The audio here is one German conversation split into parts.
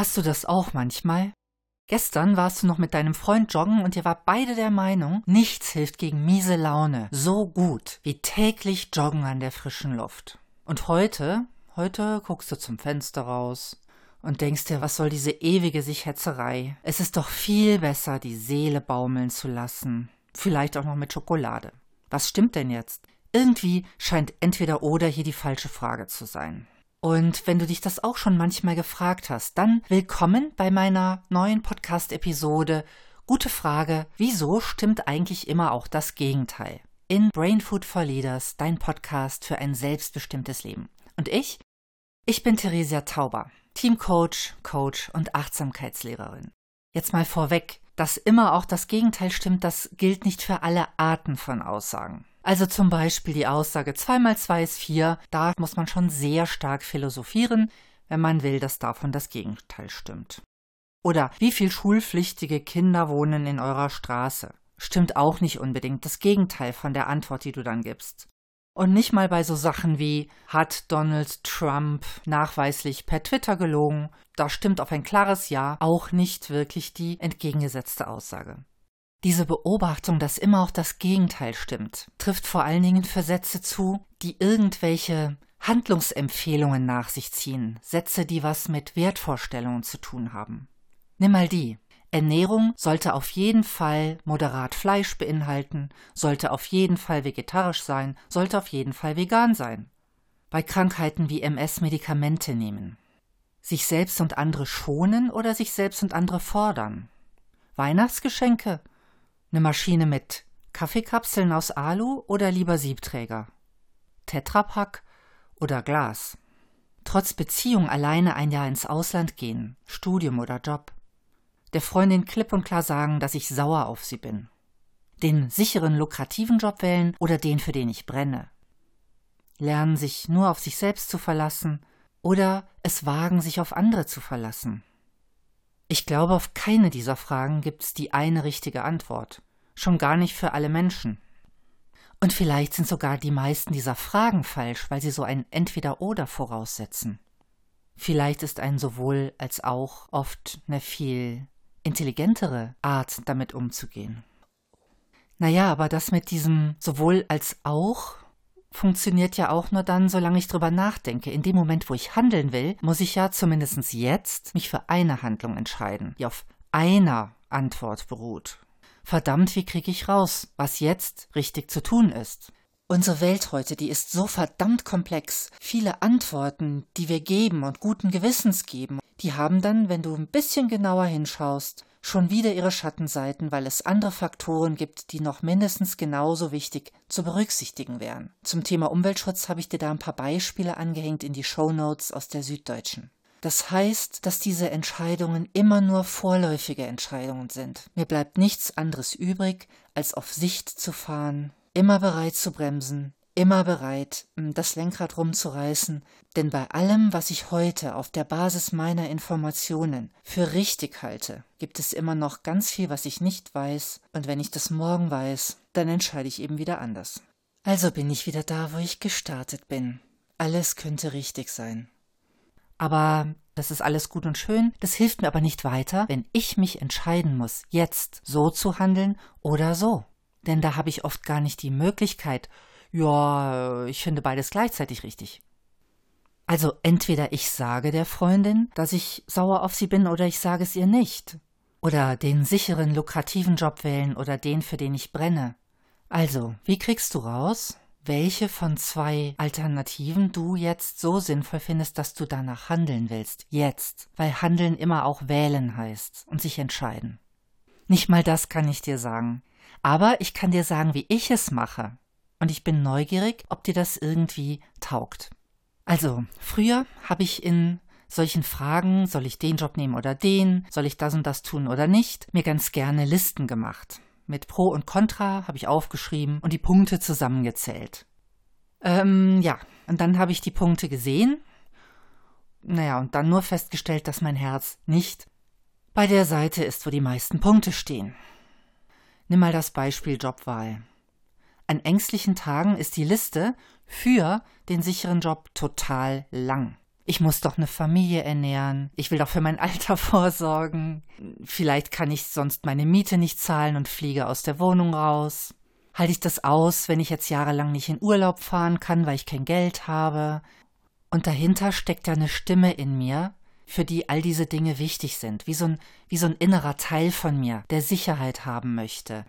Hast du das auch manchmal? Gestern warst du noch mit deinem Freund joggen und ihr wart beide der Meinung, nichts hilft gegen miese Laune so gut wie täglich joggen an der frischen Luft. Und heute, heute guckst du zum Fenster raus und denkst dir, was soll diese ewige Sichhetzerei? Es ist doch viel besser, die Seele baumeln zu lassen. Vielleicht auch noch mit Schokolade. Was stimmt denn jetzt? Irgendwie scheint entweder oder hier die falsche Frage zu sein. Und wenn du dich das auch schon manchmal gefragt hast, dann willkommen bei meiner neuen Podcast-Episode. Gute Frage, wieso stimmt eigentlich immer auch das Gegenteil? In Brain Food for Leaders, dein Podcast für ein selbstbestimmtes Leben. Und ich? Ich bin Theresia Tauber, Teamcoach, Coach und Achtsamkeitslehrerin. Jetzt mal vorweg, dass immer auch das Gegenteil stimmt, das gilt nicht für alle Arten von Aussagen. Also zum Beispiel die Aussage 2 mal 2 ist 4, da muss man schon sehr stark philosophieren, wenn man will, dass davon das Gegenteil stimmt. Oder wie viel schulpflichtige Kinder wohnen in eurer Straße? Stimmt auch nicht unbedingt das Gegenteil von der Antwort, die du dann gibst. Und nicht mal bei so Sachen wie hat Donald Trump nachweislich per Twitter gelogen, da stimmt auf ein klares Ja auch nicht wirklich die entgegengesetzte Aussage. Diese Beobachtung, dass immer auch das Gegenteil stimmt, trifft vor allen Dingen für Sätze zu, die irgendwelche Handlungsempfehlungen nach sich ziehen, Sätze, die was mit Wertvorstellungen zu tun haben. Nimm mal die. Ernährung sollte auf jeden Fall moderat Fleisch beinhalten, sollte auf jeden Fall vegetarisch sein, sollte auf jeden Fall vegan sein. Bei Krankheiten wie MS Medikamente nehmen. Sich selbst und andere schonen oder sich selbst und andere fordern. Weihnachtsgeschenke eine Maschine mit Kaffeekapseln aus Alu oder lieber Siebträger? Tetrapack oder Glas? Trotz Beziehung alleine ein Jahr ins Ausland gehen, Studium oder Job. Der Freundin klipp und klar sagen, dass ich sauer auf sie bin. Den sicheren, lukrativen Job wählen oder den, für den ich brenne. Lernen, sich nur auf sich selbst zu verlassen oder es wagen, sich auf andere zu verlassen. Ich glaube, auf keine dieser Fragen gibt es die eine richtige Antwort. Schon gar nicht für alle Menschen. Und vielleicht sind sogar die meisten dieser Fragen falsch, weil sie so ein Entweder-Oder voraussetzen. Vielleicht ist ein sowohl als auch oft eine viel intelligentere Art, damit umzugehen. Naja, aber das mit diesem sowohl als auch funktioniert ja auch nur dann, solange ich drüber nachdenke. In dem Moment, wo ich handeln will, muss ich ja zumindest jetzt mich für eine Handlung entscheiden, die auf einer Antwort beruht. Verdammt, wie kriege ich raus, was jetzt richtig zu tun ist? Unsere Welt heute, die ist so verdammt komplex. Viele Antworten, die wir geben und guten Gewissens geben, die haben dann, wenn du ein bisschen genauer hinschaust, schon wieder ihre Schattenseiten, weil es andere Faktoren gibt, die noch mindestens genauso wichtig zu berücksichtigen wären. Zum Thema Umweltschutz habe ich dir da ein paar Beispiele angehängt in die Show Notes aus der Süddeutschen. Das heißt, dass diese Entscheidungen immer nur vorläufige Entscheidungen sind. Mir bleibt nichts anderes übrig, als auf Sicht zu fahren, immer bereit zu bremsen, immer bereit, das Lenkrad rumzureißen, denn bei allem, was ich heute auf der Basis meiner Informationen für richtig halte, gibt es immer noch ganz viel, was ich nicht weiß, und wenn ich das morgen weiß, dann entscheide ich eben wieder anders. Also bin ich wieder da, wo ich gestartet bin. Alles könnte richtig sein. Aber das ist alles gut und schön, das hilft mir aber nicht weiter, wenn ich mich entscheiden muss, jetzt so zu handeln oder so. Denn da habe ich oft gar nicht die Möglichkeit, ja, ich finde beides gleichzeitig richtig. Also entweder ich sage der Freundin, dass ich sauer auf sie bin, oder ich sage es ihr nicht. Oder den sicheren, lukrativen Job wählen oder den, für den ich brenne. Also, wie kriegst du raus, welche von zwei Alternativen du jetzt so sinnvoll findest, dass du danach handeln willst? Jetzt. Weil handeln immer auch wählen heißt und sich entscheiden. Nicht mal das kann ich dir sagen. Aber ich kann dir sagen, wie ich es mache und ich bin neugierig, ob dir das irgendwie taugt. Also, früher habe ich in solchen Fragen, soll ich den Job nehmen oder den, soll ich das und das tun oder nicht, mir ganz gerne Listen gemacht. Mit Pro und Contra habe ich aufgeschrieben und die Punkte zusammengezählt. Ähm, ja, und dann habe ich die Punkte gesehen. Naja, und dann nur festgestellt, dass mein Herz nicht bei der Seite ist, wo die meisten Punkte stehen. Nimm mal das Beispiel Jobwahl. An ängstlichen Tagen ist die Liste für den sicheren Job total lang. Ich muss doch eine Familie ernähren. Ich will doch für mein Alter vorsorgen. Vielleicht kann ich sonst meine Miete nicht zahlen und fliege aus der Wohnung raus. Halte ich das aus, wenn ich jetzt jahrelang nicht in Urlaub fahren kann, weil ich kein Geld habe? Und dahinter steckt ja eine Stimme in mir, für die all diese Dinge wichtig sind, wie so ein, wie so ein innerer Teil von mir, der Sicherheit haben möchte.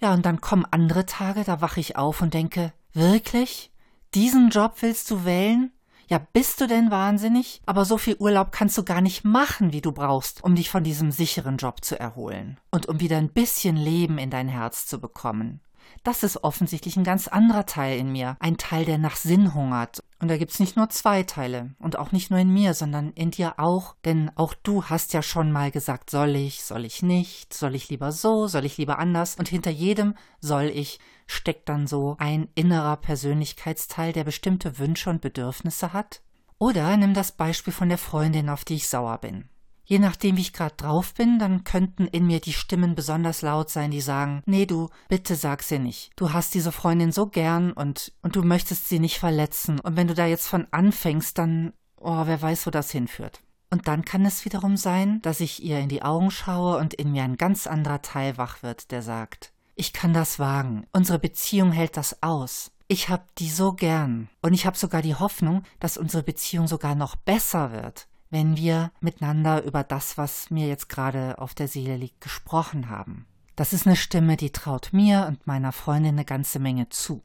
Ja, und dann kommen andere Tage, da wache ich auf und denke, wirklich? Diesen Job willst du wählen? Ja, bist du denn wahnsinnig? Aber so viel Urlaub kannst du gar nicht machen, wie du brauchst, um dich von diesem sicheren Job zu erholen und um wieder ein bisschen Leben in dein Herz zu bekommen. Das ist offensichtlich ein ganz anderer Teil in mir, ein Teil, der nach Sinn hungert. Und da gibt's nicht nur zwei Teile und auch nicht nur in mir, sondern in dir auch, denn auch du hast ja schon mal gesagt, soll ich, soll ich nicht, soll ich lieber so, soll ich lieber anders und hinter jedem soll ich steckt dann so ein innerer Persönlichkeitsteil, der bestimmte Wünsche und Bedürfnisse hat? Oder nimm das Beispiel von der Freundin, auf die ich sauer bin. Je nachdem, wie ich gerade drauf bin, dann könnten in mir die Stimmen besonders laut sein, die sagen, nee, du, bitte sag sie nicht. Du hast diese Freundin so gern und, und du möchtest sie nicht verletzen. Und wenn du da jetzt von anfängst, dann, oh, wer weiß, wo das hinführt. Und dann kann es wiederum sein, dass ich ihr in die Augen schaue und in mir ein ganz anderer Teil wach wird, der sagt, ich kann das wagen, unsere Beziehung hält das aus. Ich hab die so gern. Und ich habe sogar die Hoffnung, dass unsere Beziehung sogar noch besser wird wenn wir miteinander über das, was mir jetzt gerade auf der Seele liegt, gesprochen haben. Das ist eine Stimme, die traut mir und meiner Freundin eine ganze Menge zu.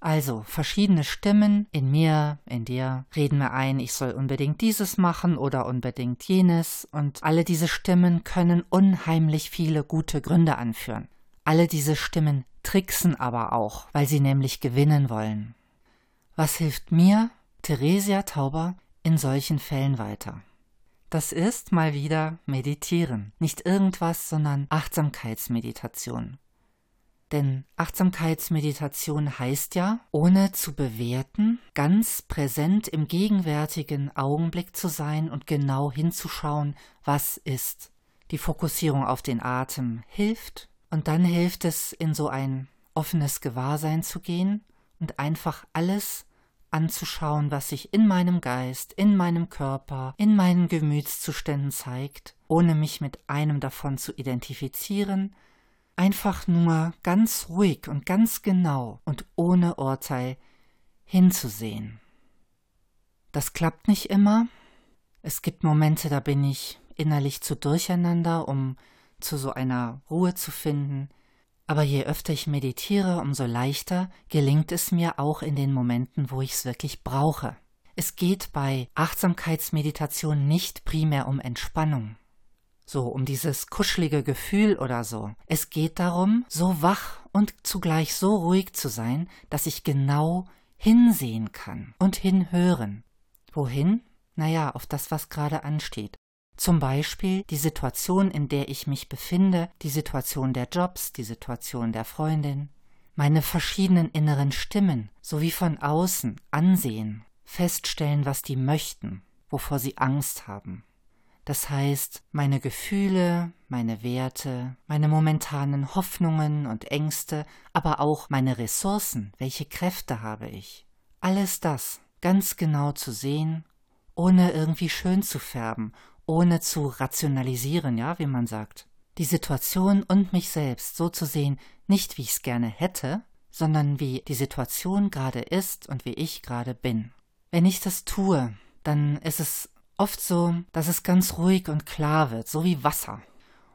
Also, verschiedene Stimmen in mir, in dir, reden mir ein, ich soll unbedingt dieses machen oder unbedingt jenes, und alle diese Stimmen können unheimlich viele gute Gründe anführen. Alle diese Stimmen tricksen aber auch, weil sie nämlich gewinnen wollen. Was hilft mir, Theresia Tauber, in solchen Fällen weiter. Das ist mal wieder Meditieren. Nicht irgendwas, sondern Achtsamkeitsmeditation. Denn Achtsamkeitsmeditation heißt ja, ohne zu bewerten, ganz präsent im gegenwärtigen Augenblick zu sein und genau hinzuschauen, was ist. Die Fokussierung auf den Atem hilft und dann hilft es, in so ein offenes Gewahrsein zu gehen und einfach alles anzuschauen, was sich in meinem Geist, in meinem Körper, in meinen Gemütszuständen zeigt, ohne mich mit einem davon zu identifizieren, einfach nur ganz ruhig und ganz genau und ohne Urteil hinzusehen. Das klappt nicht immer. Es gibt Momente, da bin ich innerlich zu durcheinander, um zu so einer Ruhe zu finden, aber je öfter ich meditiere, umso leichter gelingt es mir auch in den Momenten, wo ich es wirklich brauche. Es geht bei Achtsamkeitsmeditation nicht primär um Entspannung, so um dieses kuschelige Gefühl oder so. Es geht darum, so wach und zugleich so ruhig zu sein, dass ich genau hinsehen kann und hinhören. Wohin? Naja, auf das, was gerade ansteht. Zum Beispiel die Situation, in der ich mich befinde, die Situation der Jobs, die Situation der Freundin, meine verschiedenen inneren Stimmen sowie von außen ansehen, feststellen, was die möchten, wovor sie Angst haben. Das heißt, meine Gefühle, meine Werte, meine momentanen Hoffnungen und Ängste, aber auch meine Ressourcen, welche Kräfte habe ich. Alles das ganz genau zu sehen, ohne irgendwie schön zu färben ohne zu rationalisieren, ja, wie man sagt. Die Situation und mich selbst so zu sehen, nicht wie ich es gerne hätte, sondern wie die Situation gerade ist und wie ich gerade bin. Wenn ich das tue, dann ist es oft so, dass es ganz ruhig und klar wird, so wie Wasser,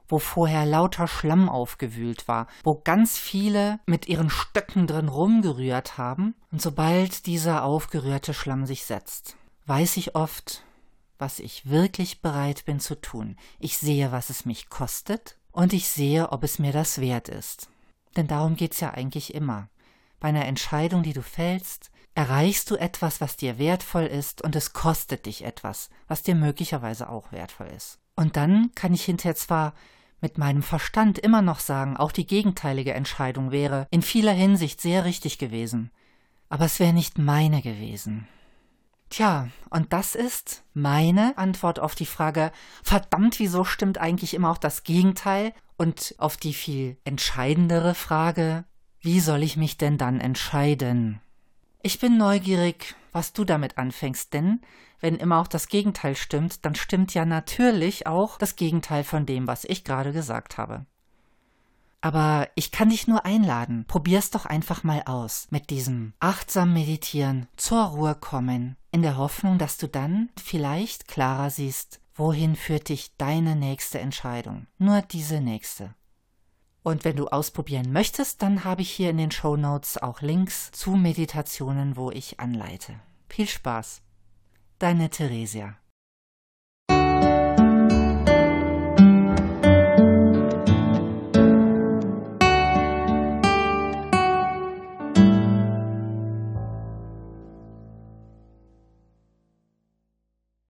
wo vorher lauter Schlamm aufgewühlt war, wo ganz viele mit ihren Stöcken drin rumgerührt haben, und sobald dieser aufgerührte Schlamm sich setzt, weiß ich oft, was ich wirklich bereit bin zu tun. Ich sehe, was es mich kostet und ich sehe, ob es mir das wert ist. Denn darum geht's ja eigentlich immer. Bei einer Entscheidung, die du fällst, erreichst du etwas, was dir wertvoll ist und es kostet dich etwas, was dir möglicherweise auch wertvoll ist. Und dann kann ich hinterher zwar mit meinem Verstand immer noch sagen, auch die gegenteilige Entscheidung wäre in vieler Hinsicht sehr richtig gewesen, aber es wäre nicht meine gewesen. Tja, und das ist meine Antwort auf die Frage, verdammt, wieso stimmt eigentlich immer auch das Gegenteil? Und auf die viel entscheidendere Frage, wie soll ich mich denn dann entscheiden? Ich bin neugierig, was du damit anfängst, denn wenn immer auch das Gegenteil stimmt, dann stimmt ja natürlich auch das Gegenteil von dem, was ich gerade gesagt habe. Aber ich kann dich nur einladen, probier's doch einfach mal aus mit diesem achtsam meditieren, zur Ruhe kommen, in der Hoffnung, dass du dann vielleicht klarer siehst, wohin führt dich deine nächste Entscheidung, nur diese nächste. Und wenn du ausprobieren möchtest, dann habe ich hier in den Show Notes auch Links zu Meditationen, wo ich anleite. Viel Spaß. Deine Theresia.